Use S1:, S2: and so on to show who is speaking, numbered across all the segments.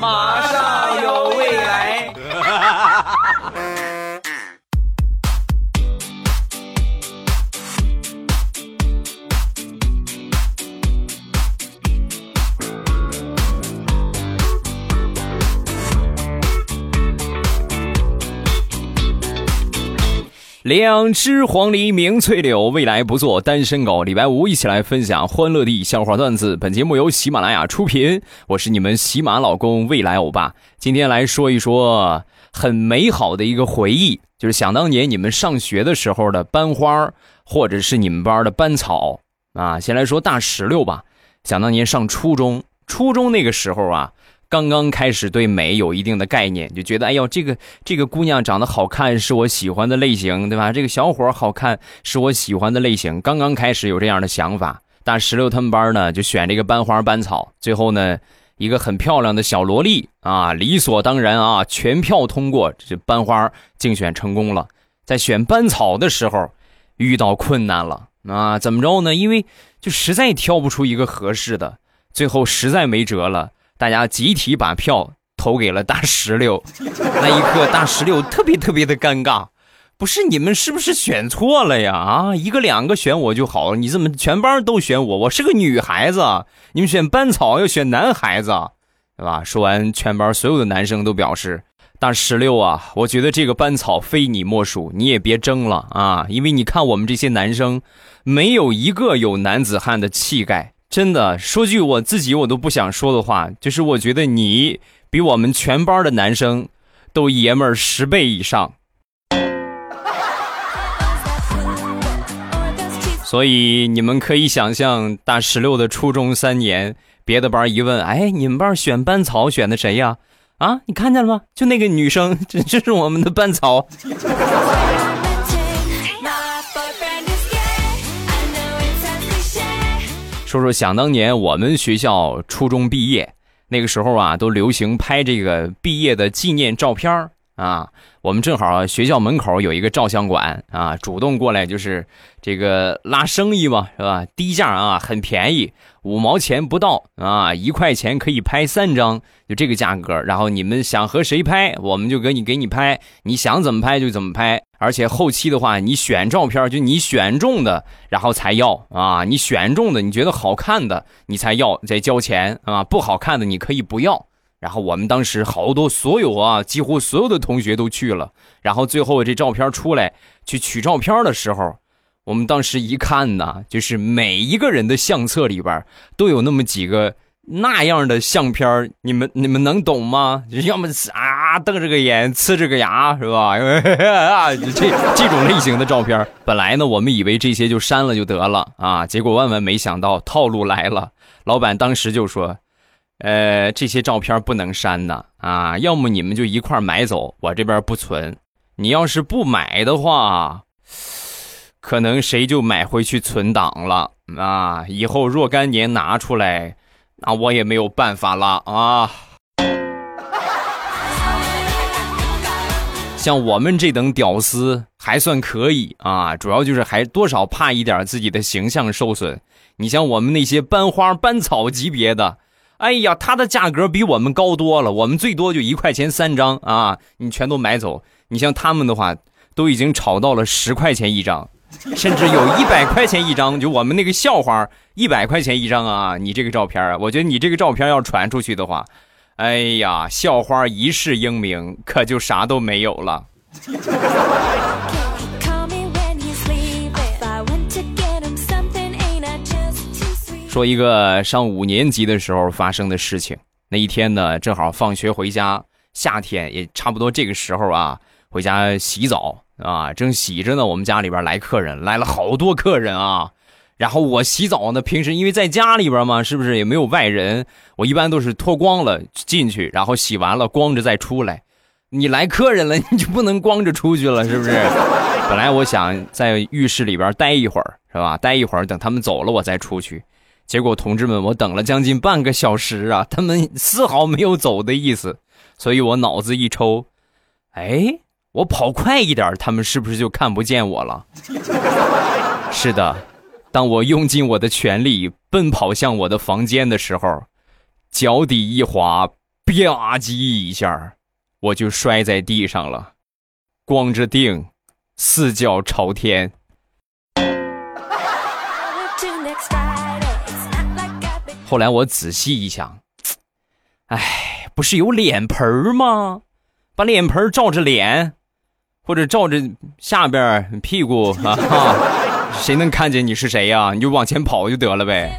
S1: 马上有未来。
S2: 两只黄鹂鸣翠柳，未来不做单身狗。礼拜五一起来分享欢乐的笑话段子。本节目由喜马拉雅出品，我是你们喜马老公未来欧巴。今天来说一说很美好的一个回忆，就是想当年你们上学的时候的班花，或者是你们班的班草啊。先来说大石榴吧。想当年上初中，初中那个时候啊。刚刚开始对美有一定的概念，就觉得哎呦，这个这个姑娘长得好看，是我喜欢的类型，对吧？这个小伙好看，是我喜欢的类型。刚刚开始有这样的想法，大石榴他们班呢就选这个班花班草，最后呢一个很漂亮的小萝莉啊，理所当然啊，全票通过，这班花竞选成功了。在选班草的时候遇到困难了啊，怎么着呢？因为就实在挑不出一个合适的，最后实在没辙了。大家集体把票投给了大石榴，那一刻大石榴特别特别的尴尬，不是你们是不是选错了呀？啊，一个两个选我就好了，你怎么全班都选我？我是个女孩子，你们选班草要选男孩子，对吧？说完，全班所有的男生都表示，大石榴啊，我觉得这个班草非你莫属，你也别争了啊，因为你看我们这些男生，没有一个有男子汉的气概。真的说句我自己我都不想说的话，就是我觉得你比我们全班的男生都爷们儿十倍以上。所以你们可以想象，大石榴的初中三年，别的班一问，哎，你们班选班草选的谁呀？啊，你看见了吗？就那个女生，这这是我们的班草。说说想当年我们学校初中毕业那个时候啊，都流行拍这个毕业的纪念照片啊。我们正好学校门口有一个照相馆啊，主动过来就是这个拉生意嘛，是吧？低价啊，很便宜，五毛钱不到啊，一块钱可以拍三张，就这个价格。然后你们想和谁拍，我们就给你给你拍，你想怎么拍就怎么拍。而且后期的话，你选照片就你选中的，然后才要啊。你选中的，你觉得好看的，你才要再交钱啊。不好看的，你可以不要。然后我们当时好多所有啊，几乎所有的同学都去了。然后最后这照片出来去取照片的时候，我们当时一看呢，就是每一个人的相册里边都有那么几个。那样的相片你们你们能懂吗？要么啊瞪着个眼，呲着个牙，是吧？啊这这种类型的照片本来呢，我们以为这些就删了就得了啊，结果万万没想到套路来了。老板当时就说：“呃，这些照片不能删的啊，要么你们就一块买走，我这边不存。你要是不买的话，可能谁就买回去存档了啊，以后若干年拿出来。”那我也没有办法了啊！像我们这等屌丝还算可以啊，主要就是还多少怕一点自己的形象受损。你像我们那些班花班草级别的，哎呀，它的价格比我们高多了，我们最多就一块钱三张啊，你全都买走。你像他们的话，都已经炒到了十块钱一张。甚至有一百块钱一张，就我们那个校花一百块钱一张啊！你这个照片啊，我觉得你这个照片要传出去的话，哎呀，校花一世英名可就啥都没有了。说一个上五年级的时候发生的事情。那一天呢，正好放学回家，夏天也差不多这个时候啊，回家洗澡。啊，正洗着呢，我们家里边来客人，来了好多客人啊。然后我洗澡呢，平时因为在家里边嘛，是不是也没有外人？我一般都是脱光了进去，然后洗完了光着再出来。你来客人了，你就不能光着出去了，是不是？本来我想在浴室里边待一会儿，是吧？待一会儿，等他们走了我再出去。结果同志们，我等了将近半个小时啊，他们丝毫没有走的意思。所以我脑子一抽，哎。我跑快一点，他们是不是就看不见我了？是的，当我用尽我的全力奔跑向我的房间的时候，脚底一滑，吧唧一下，我就摔在地上了，光着腚，四脚朝天。后来我仔细一想，哎，不是有脸盆吗？把脸盆照着脸，或者照着下边屁股啊，谁能看见你是谁呀？你就往前跑就得了呗。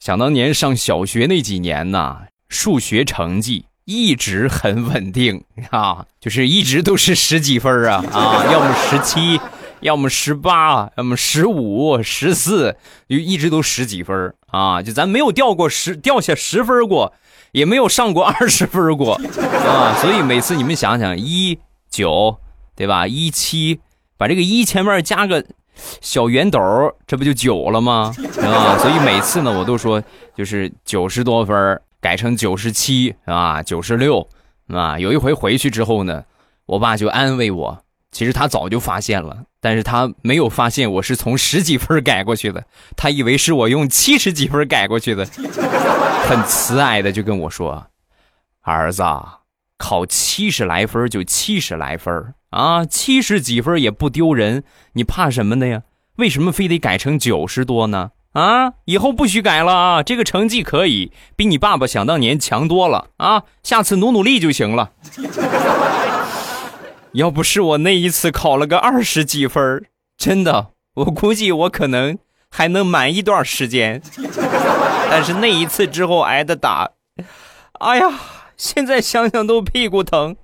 S2: 想当年上小学那几年呢，数学成绩一直很稳定啊，就是一直都是十几分啊啊，要么十七。要么十八，要么十五、十四，就一直都十几分啊！就咱没有掉过十，掉下十分过，也没有上过 二十分过啊！所以每次你们想想，一九对吧？一七，把这个一前面加个小圆斗，这不就九了吗？啊！所以每次呢，我都说就是九十多分改成九十七啊，九十六啊。有一回回去之后呢，我爸就安慰我。其实他早就发现了，但是他没有发现我是从十几分改过去的，他以为是我用七十几分改过去的，很慈爱的就跟我说：“儿子，考七十来分就七十来分啊，七十几分也不丢人，你怕什么的呀？为什么非得改成九十多呢？啊，以后不许改了啊！这个成绩可以比你爸爸想当年强多了啊，下次努努力就行了。”要不是我那一次考了个二十几分真的，我估计我可能还能满一段时间。但是那一次之后挨的打，哎呀，现在想想都屁股疼。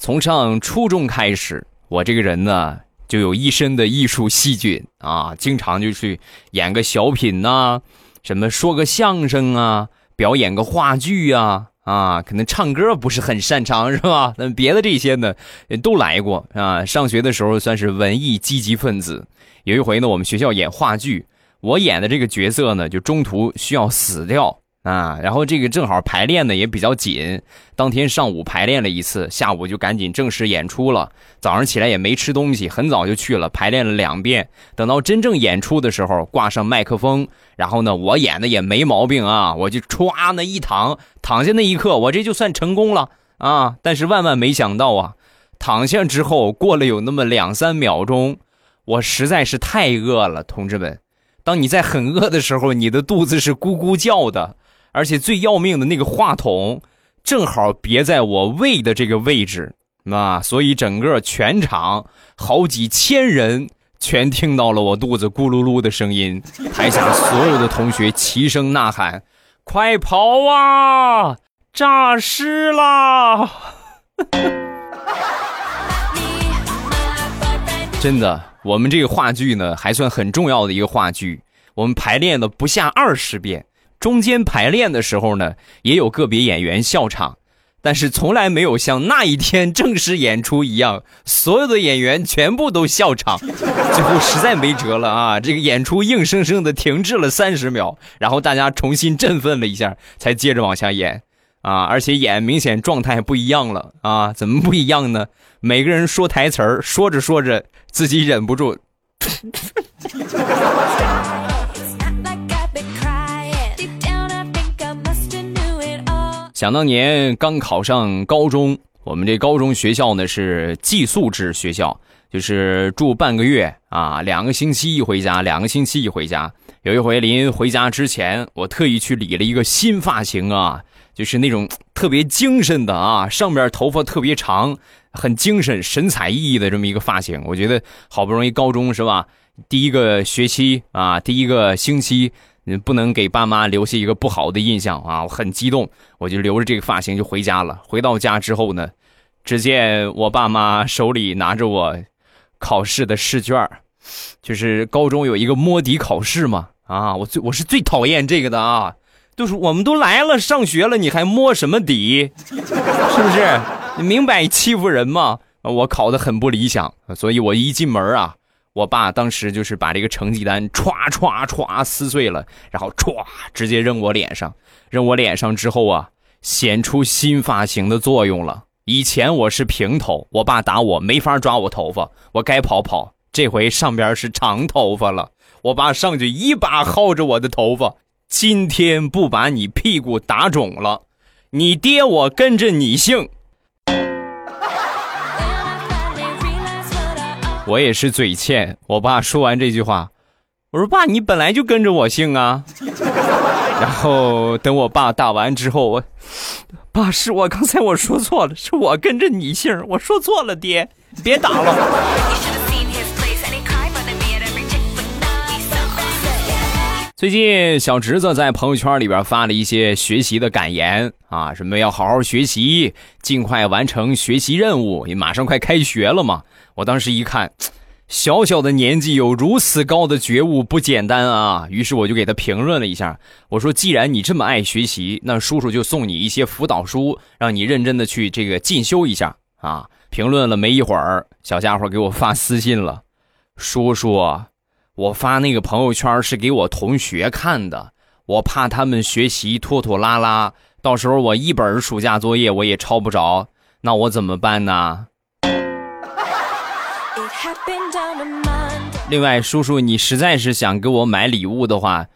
S2: 从上初中开始，我这个人呢就有一身的艺术细菌啊，经常就去演个小品呐，什么说个相声啊。表演个话剧呀，啊，可能唱歌不是很擅长，是吧？那别的这些呢，都来过啊。上学的时候算是文艺积极分子。有一回呢，我们学校演话剧，我演的这个角色呢，就中途需要死掉。啊，然后这个正好排练的也比较紧，当天上午排练了一次，下午就赶紧正式演出了。早上起来也没吃东西，很早就去了排练了两遍。等到真正演出的时候，挂上麦克风，然后呢，我演的也没毛病啊，我就歘那一躺，躺下那一刻，我这就算成功了啊。但是万万没想到啊，躺下之后过了有那么两三秒钟，我实在是太饿了，同志们，当你在很饿的时候，你的肚子是咕咕叫的。而且最要命的那个话筒，正好别在我胃的这个位置啊，所以整个全场好几千人全听到了我肚子咕噜噜的声音。台下所有的同学齐声呐喊：“快跑啊，诈尸啦！” 真的，我们这个话剧呢，还算很重要的一个话剧，我们排练了不下二十遍。中间排练的时候呢，也有个别演员笑场，但是从来没有像那一天正式演出一样，所有的演员全部都笑场。最后实在没辙了啊，这个演出硬生生的停滞了三十秒，然后大家重新振奋了一下，才接着往下演啊。而且演明显状态不一样了啊，怎么不一样呢？每个人说台词儿，说着说着自己忍不住。想当年刚考上高中，我们这高中学校呢是寄宿制学校，就是住半个月啊，两个星期一回家，两个星期一回家。有一回临回家之前，我特意去理了一个新发型啊，就是那种特别精神的啊，上边头发特别长，很精神、神采奕奕的这么一个发型。我觉得好不容易高中是吧，第一个学期啊，第一个星期。你不能给爸妈留下一个不好的印象啊！我很激动，我就留着这个发型就回家了。回到家之后呢，只见我爸妈手里拿着我考试的试卷就是高中有一个摸底考试嘛。啊，我最我是最讨厌这个的啊！就是我们都来了上学了，你还摸什么底？是不是？你明摆欺负人嘛！我考的很不理想，所以我一进门啊。我爸当时就是把这个成绩单歘歘歘撕碎了，然后歘直接扔我脸上，扔我脸上之后啊，显出新发型的作用了。以前我是平头，我爸打我没法抓我头发，我该跑跑。这回上边是长头发了，我爸上去一把薅着我的头发。今天不把你屁股打肿了，你爹我跟着你姓。我也是嘴欠，我爸说完这句话，我说爸，你本来就跟着我姓啊。然后等我爸打完之后，我。爸，是我刚才我说错了，是我跟着你姓，我说错了，爹，别打了。最近小侄子在朋友圈里边发了一些学习的感言啊，什么要好好学习，尽快完成学习任务，也马上快开学了嘛。我当时一看。小小的年纪有如此高的觉悟，不简单啊！于是我就给他评论了一下，我说：“既然你这么爱学习，那叔叔就送你一些辅导书，让你认真的去这个进修一下啊！”评论了没一会儿，小家伙给我发私信了：“叔叔，我发那个朋友圈是给我同学看的，我怕他们学习拖拖拉拉，到时候我一本暑假作业我也抄不着，那我怎么办呢？”另外，叔叔，你实在是想给我买礼物的话，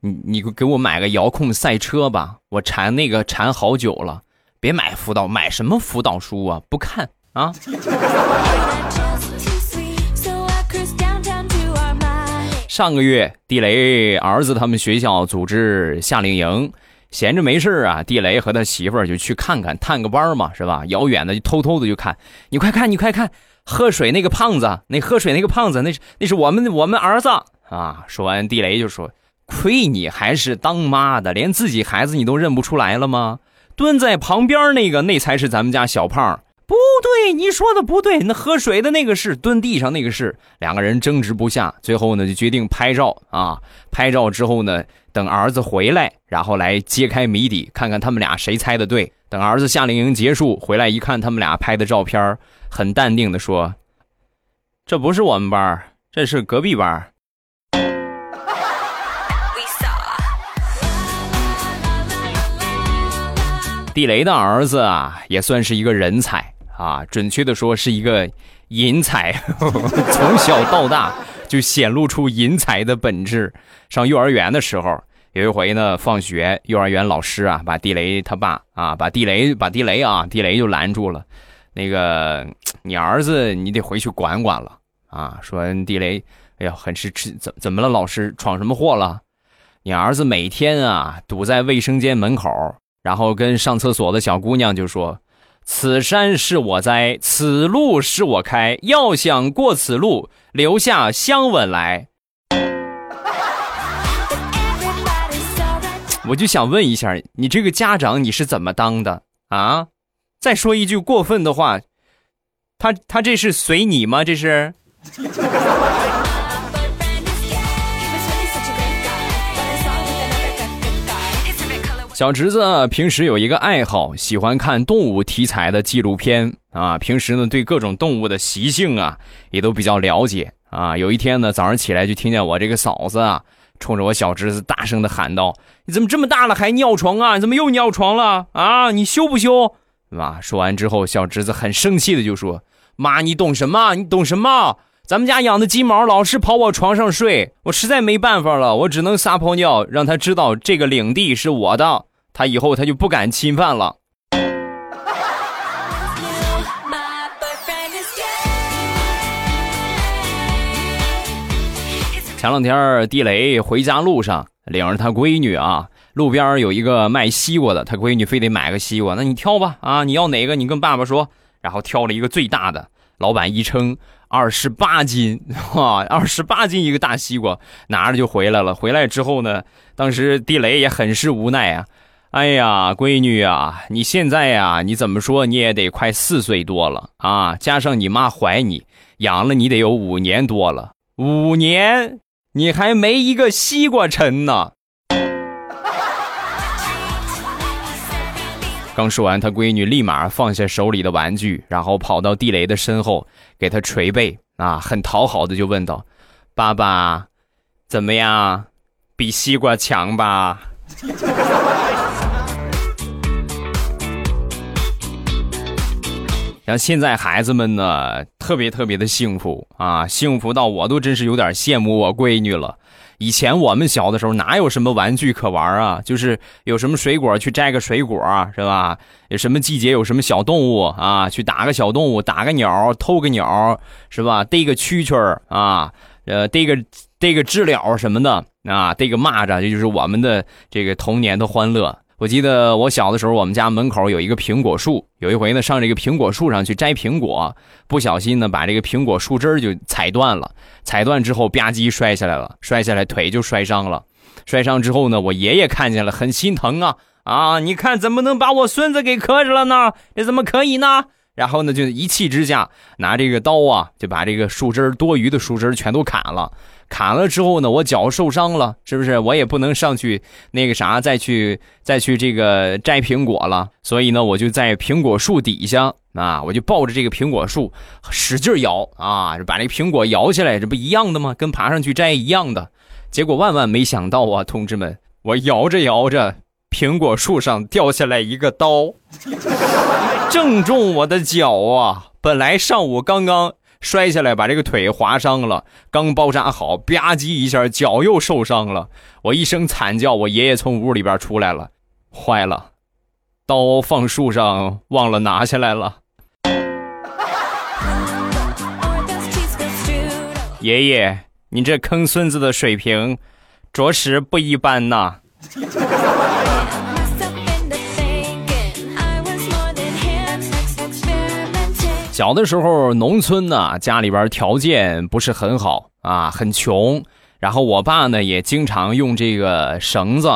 S2: 你你给我买个遥控赛车吧，我馋那个馋好久了。别买辅导，买什么辅导书啊？不看啊。上个月，地雷儿子他们学校组织夏令营，闲着没事啊，地雷和他媳妇儿就去看看，探个班嘛，是吧？遥远的就偷偷的就看，你快看，你快看。喝水那个胖子，那喝水那个胖子，那是那是我们我们儿子啊！说完，地雷就说：“亏你还是当妈的，连自己孩子你都认不出来了吗？蹲在旁边那个，那才是咱们家小胖。不对，你说的不对，那喝水的那个是，蹲地上那个是。两个人争执不下，最后呢就决定拍照啊！拍照之后呢，等儿子回来，然后来揭开谜底，看看他们俩谁猜的对。等儿子夏令营结束回来一看，他们俩拍的照片。”很淡定的说：“这不是我们班，这是隔壁班。”地雷的儿子啊，也算是一个人才啊，准确的说是一个淫才，从小到大就显露出淫才的本质。上幼儿园的时候，有一回呢，放学，幼儿园老师啊，把地雷他爸啊，把地雷把地雷啊，地雷就拦住了。那个，你儿子你得回去管管了啊！说地雷，哎呀，很是吃怎怎么了？老师闯什么祸了？你儿子每天啊堵在卫生间门口，然后跟上厕所的小姑娘就说：“此山是我栽，此路是我开，要想过此路，留下香吻来。”我就想问一下，你这个家长你是怎么当的啊？再说一句过分的话，他他这是随你吗？这是。小侄子平时有一个爱好，喜欢看动物题材的纪录片啊。平时呢，对各种动物的习性啊，也都比较了解啊。有一天呢，早上起来就听见我这个嫂子啊，冲着我小侄子大声的喊道：“你怎么这么大了还尿床啊？你怎么又尿床了啊？你羞不羞？”对吧？说完之后，小侄子很生气的就说：“妈，你懂什么？你懂什么？咱们家养的金毛老是跑我床上睡，我实在没办法了，我只能撒泡尿，让他知道这个领地是我的，他以后他就不敢侵犯了。”前两天地雷回家路上，领着他闺女啊。路边有一个卖西瓜的，他闺女非得买个西瓜，那你挑吧，啊，你要哪个？你跟爸爸说。然后挑了一个最大的，老板一称二十八斤，哇，二十八斤一个大西瓜，拿着就回来了。回来之后呢，当时地雷也很是无奈啊，哎呀，闺女啊，你现在呀，你怎么说你也得快四岁多了啊，加上你妈怀你，养了你得有五年多了，五年你还没一个西瓜沉呢。刚说完，他闺女立马放下手里的玩具，然后跑到地雷的身后，给他捶背啊，很讨好的就问道：“爸爸，怎么样？比西瓜强吧？” 像现在孩子们呢，特别特别的幸福啊，幸福到我都真是有点羡慕我闺女了。以前我们小的时候哪有什么玩具可玩啊？就是有什么水果去摘个水果，是吧？有什么季节有什么小动物啊？去打个小动物，打个鸟，偷个鸟，是吧？逮个蛐蛐儿啊，呃，逮个逮个知了什么的啊，逮个蚂蚱，这就是我们的这个童年的欢乐。我记得我小的时候，我们家门口有一个苹果树。有一回呢，上这个苹果树上去摘苹果，不小心呢把这个苹果树枝就踩断了。踩断之后吧唧摔下来了，摔下来腿就摔伤了。摔伤之后呢，我爷爷看见了，很心疼啊啊！你看怎么能把我孙子给磕着了呢？这怎么可以呢？然后呢，就一气之下拿这个刀啊，就把这个树枝多余的树枝全都砍了。砍了之后呢，我脚受伤了，是不是？我也不能上去那个啥，再去再去这个摘苹果了。所以呢，我就在苹果树底下啊，我就抱着这个苹果树使劲摇啊，把那苹果摇起来，这不一样的吗？跟爬上去摘一样的。结果万万没想到啊，同志们，我摇着摇着，苹果树上掉下来一个刀，正中我的脚啊！本来上午刚刚。摔下来，把这个腿划伤了。刚包扎好，吧唧一下，脚又受伤了。我一声惨叫，我爷爷从屋里边出来了。坏了，刀放树上忘了拿下来了。爷爷，你这坑孙子的水平，着实不一般呐。小的时候，农村呢，家里边条件不是很好啊，很穷。然后我爸呢，也经常用这个绳子，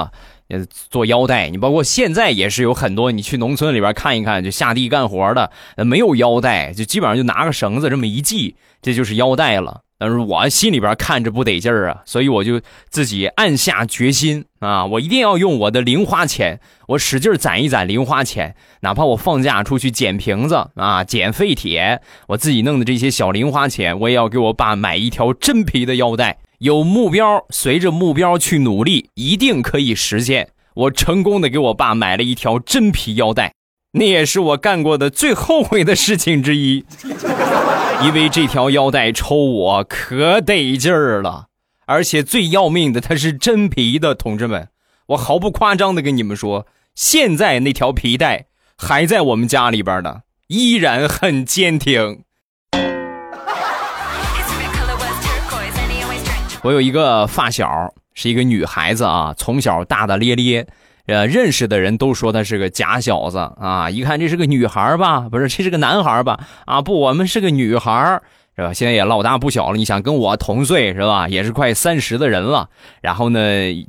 S2: 做腰带。你包括现在也是有很多，你去农村里边看一看，就下地干活的，没有腰带，就基本上就拿个绳子这么一系，这就是腰带了。但是我心里边看着不得劲儿啊，所以我就自己暗下决心啊，我一定要用我的零花钱，我使劲攒一攒零花钱，哪怕我放假出去捡瓶子啊、捡废铁，我自己弄的这些小零花钱，我也要给我爸买一条真皮的腰带。有目标，随着目标去努力，一定可以实现。我成功的给我爸买了一条真皮腰带，那也是我干过的最后悔的事情之一。因为这条腰带抽我可得劲儿了，而且最要命的，它是真皮的，同志们，我毫不夸张的跟你们说，现在那条皮带还在我们家里边呢，依然很坚挺。我有一个发小，是一个女孩子啊，从小大大咧咧。呃，认识的人都说他是个假小子啊！一看这是个女孩吧，不是这是个男孩吧？啊，不，我们是个女孩，是吧？现在也老大不小了，你想跟我同岁是吧？也是快三十的人了。然后呢，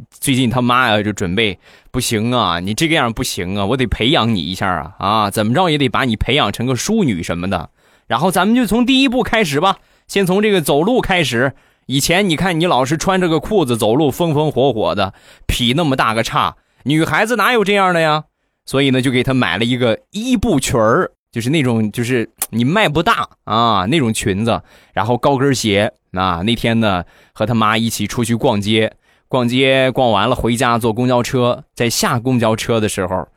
S2: 最近他妈呀就准备，不行啊，你这个样不行啊，我得培养你一下啊啊，怎么着也得把你培养成个淑女什么的。然后咱们就从第一步开始吧，先从这个走路开始。以前你看你老是穿着个裤子走路，风风火火的，劈那么大个叉。女孩子哪有这样的呀？所以呢，就给她买了一个一步裙儿，就是那种就是你迈不大啊那种裙子，然后高跟鞋啊。那天呢，和他妈一起出去逛街，逛街逛完了回家坐公交车，在下公交车的时候，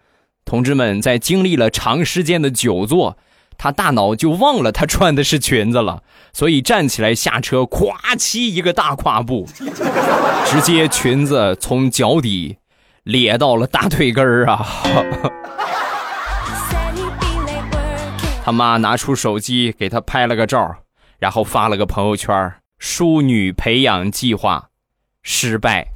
S2: 同志们在经历了长时间的久坐，他大脑就忘了他穿的是裙子了，所以站起来下车，咵嚓一个大跨步，直接裙子从脚底。咧到了大腿根儿啊！他妈拿出手机给他拍了个照，然后发了个朋友圈：“淑女培养计划失败。”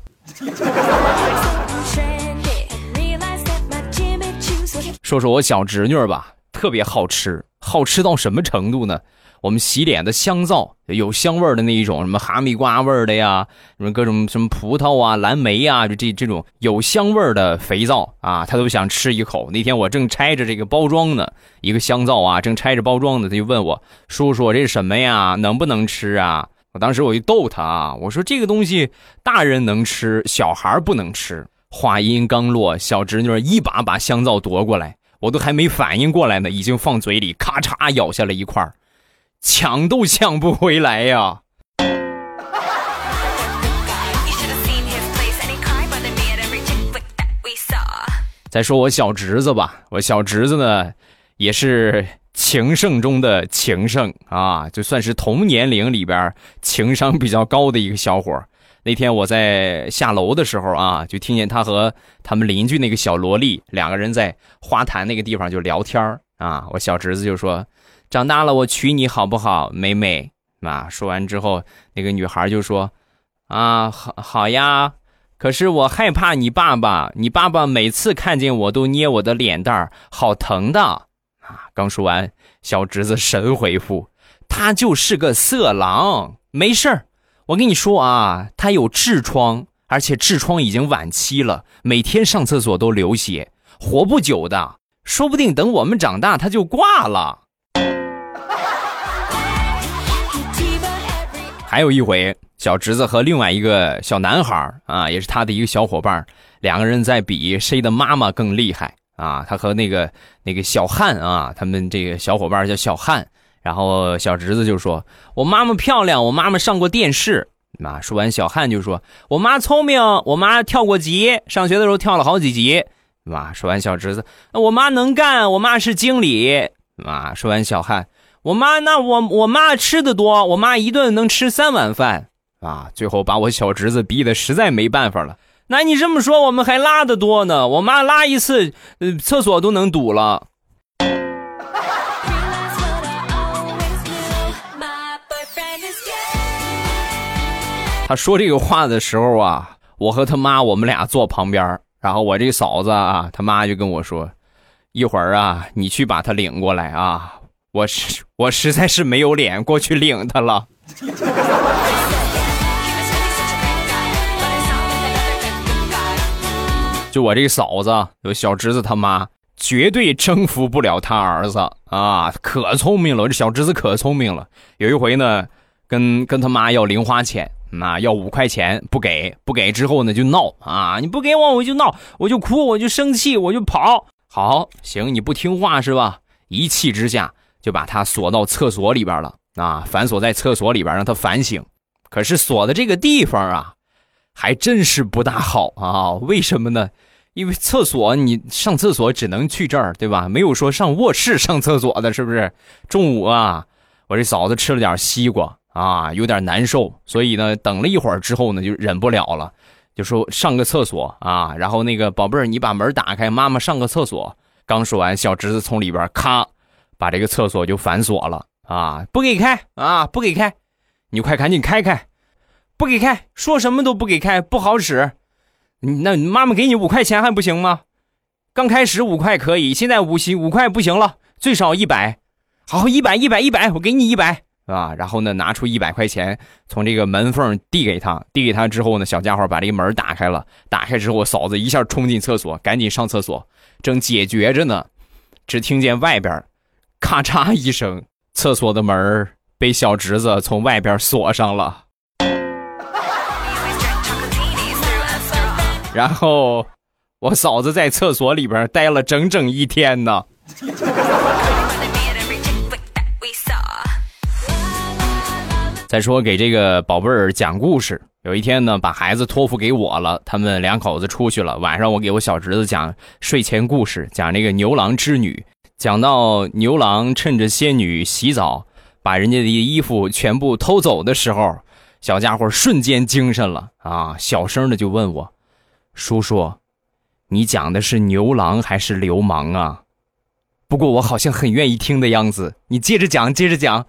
S2: 说说我小侄女吧，特别好吃，好吃到什么程度呢？我们洗脸的香皂有香味的那一种，什么哈密瓜味的呀，什么各种什么葡萄啊、蓝莓啊，就这这种有香味的肥皂啊，他都想吃一口。那天我正拆着这个包装呢，一个香皂啊，正拆着包装呢，他就问我：“叔叔，这是什么呀？能不能吃啊？”我当时我就逗他啊，我说：“这个东西大人能吃，小孩不能吃。”话音刚落，小侄女一把把香皂夺过来，我都还没反应过来呢，已经放嘴里，咔嚓咬下了一块抢都抢不回来呀！再说我小侄子吧，我小侄子呢，也是情圣中的情圣啊，就算是同年龄里边情商比较高的一个小伙。那天我在下楼的时候啊，就听见他和他们邻居那个小萝莉两个人在花坛那个地方就聊天啊。我小侄子就说：“长大了我娶你好不好，美美？”啊，说完之后，那个女孩就说：“啊，好好呀，可是我害怕你爸爸，你爸爸每次看见我都捏我的脸蛋儿，好疼的。”啊，刚说完，小侄子神回复：“他就是个色狼，没事儿。”我跟你说啊，他有痔疮，而且痔疮已经晚期了，每天上厕所都流血，活不久的，说不定等我们长大他就挂了。还有一回，小侄子和另外一个小男孩啊，也是他的一个小伙伴，两个人在比谁的妈妈更厉害啊。他和那个那个小汉啊，他们这个小伙伴叫小汉。然后小侄子就说：“我妈妈漂亮，我妈妈上过电视。”啊，说完，小汉就说：“我妈聪明，我妈跳过级，上学的时候跳了好几级。”啊，说完，小侄子：“我妈能干，我妈是经理。”啊，说完，小汉：“我妈那我我妈吃的多，我妈一顿能吃三碗饭。”啊，最后把我小侄子逼得实在没办法了。那你这么说，我们还拉的多呢？我妈拉一次，呃，厕所都能堵了。他说这个话的时候啊，我和他妈我们俩坐旁边，然后我这嫂子啊，他妈就跟我说：“一会儿啊，你去把他领过来啊，我实我实在是没有脸过去领他了。”就我这个嫂子，有小侄子他妈，绝对征服不了他儿子啊，可聪明了，我这小侄子可聪明了。有一回呢，跟跟他妈要零花钱。那要五块钱不给，不给之后呢就闹啊！你不给我我就闹，我就哭，我就生气，我就跑。好，行，你不听话是吧？一气之下就把他锁到厕所里边了啊！反锁在厕所里边，让他反省。可是锁的这个地方啊，还真是不大好啊！为什么呢？因为厕所你上厕所只能去这儿，对吧？没有说上卧室上厕所的，是不是？中午啊，我这嫂子吃了点西瓜。啊，有点难受，所以呢，等了一会儿之后呢，就忍不了了，就说上个厕所啊。然后那个宝贝儿，你把门打开，妈妈上个厕所。刚说完，小侄子从里边咔，把这个厕所就反锁了啊，不给开啊，不给开，你快赶紧开开，不给开，说什么都不给开，不好使。那妈妈给你五块钱还不行吗？刚开始五块可以，现在五行五块不行了，最少一百。好，一百一百一百，我给你一百。啊，然后呢，拿出一百块钱，从这个门缝递给他，递给他之后呢，小家伙把这个门打开了。打开之后，嫂子一下冲进厕所，赶紧上厕所，正解决着呢，只听见外边咔嚓一声，厕所的门被小侄子从外边锁上了。然后我嫂子在厕所里边待了整整一天呢。再说给这个宝贝儿讲故事。有一天呢，把孩子托付给我了，他们两口子出去了。晚上我给我小侄子讲睡前故事，讲这个牛郎织女。讲到牛郎趁着仙女洗澡，把人家的衣服全部偷走的时候，小家伙瞬间精神了啊！小声的就问我：“叔叔，你讲的是牛郎还是流氓啊？”不过我好像很愿意听的样子。你接着讲，接着讲。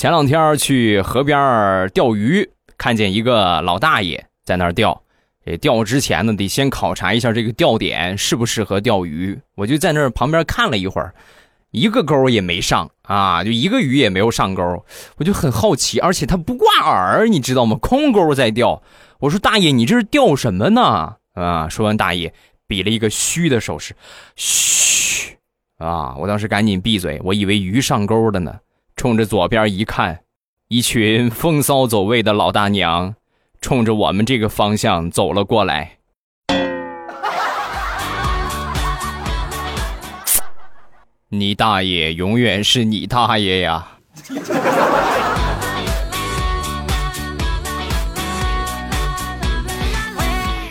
S2: 前两天去河边钓鱼，看见一个老大爷在那儿钓。这钓之前呢，得先考察一下这个钓点适不适合钓鱼。我就在那儿旁边看了一会儿，一个钩也没上啊，就一个鱼也没有上钩。我就很好奇，而且他不挂饵，你知道吗？空钩在钓。我说大爷，你这是钓什么呢？啊！说完，大爷比了一个嘘的手势，嘘啊！我当时赶紧闭嘴，我以为鱼上钩了呢。冲着左边一看，一群风骚走位的老大娘，冲着我们这个方向走了过来。你大爷永远是你大爷呀！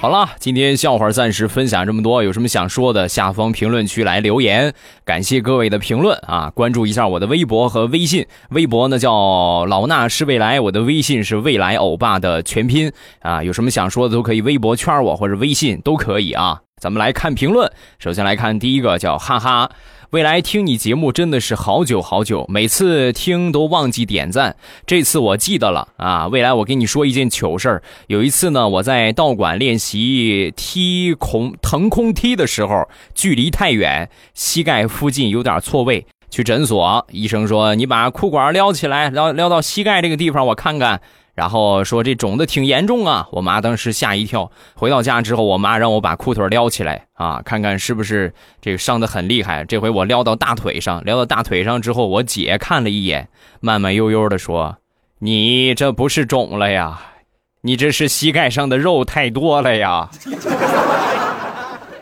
S2: 好了，今天笑话暂时分享这么多，有什么想说的，下方评论区来留言。感谢各位的评论啊！关注一下我的微博和微信，微博呢叫老衲是未来，我的微信是未来欧巴的全拼啊。有什么想说的都可以微博圈我或者微信都可以啊。咱们来看评论，首先来看第一个叫哈哈。未来听你节目真的是好久好久，每次听都忘记点赞，这次我记得了啊！未来我跟你说一件糗事儿，有一次呢，我在道馆练习踢空腾空踢的时候，距离太远，膝盖附近有点错位，去诊所，医生说你把裤管撩起来，撩撩到膝盖这个地方，我看看。然后说这肿的挺严重啊！我妈当时吓一跳。回到家之后，我妈让我把裤腿撩起来啊，看看是不是这个伤的很厉害。这回我撩到大腿上，撩到大腿上之后，我姐看了一眼，慢慢悠悠的说：“你这不是肿了呀，你这是膝盖上的肉太多了呀。”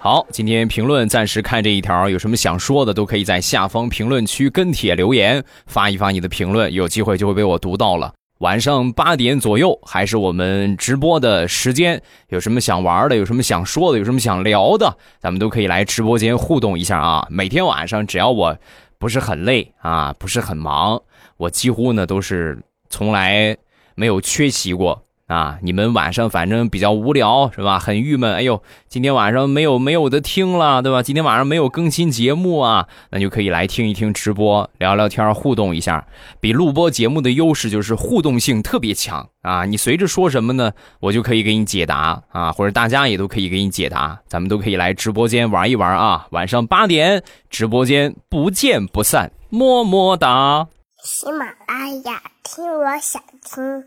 S2: 好，今天评论暂时看这一条，有什么想说的都可以在下方评论区跟帖留言，发一发你的评论，有机会就会被我读到了。晚上八点左右，还是我们直播的时间。有什么想玩的，有什么想说的，有什么想聊的，咱们都可以来直播间互动一下啊！每天晚上，只要我不是很累啊，不是很忙，我几乎呢都是从来没有缺席过。啊，你们晚上反正比较无聊是吧？很郁闷。哎呦，今天晚上没有没有的听了，对吧？今天晚上没有更新节目啊，那就可以来听一听直播，聊聊天，互动一下。比录播节目的优势就是互动性特别强啊！你随着说什么呢，我就可以给你解答啊，或者大家也都可以给你解答，咱们都可以来直播间玩一玩啊！晚上八点，直播间不见不散，么么哒。喜马拉雅，听我想听。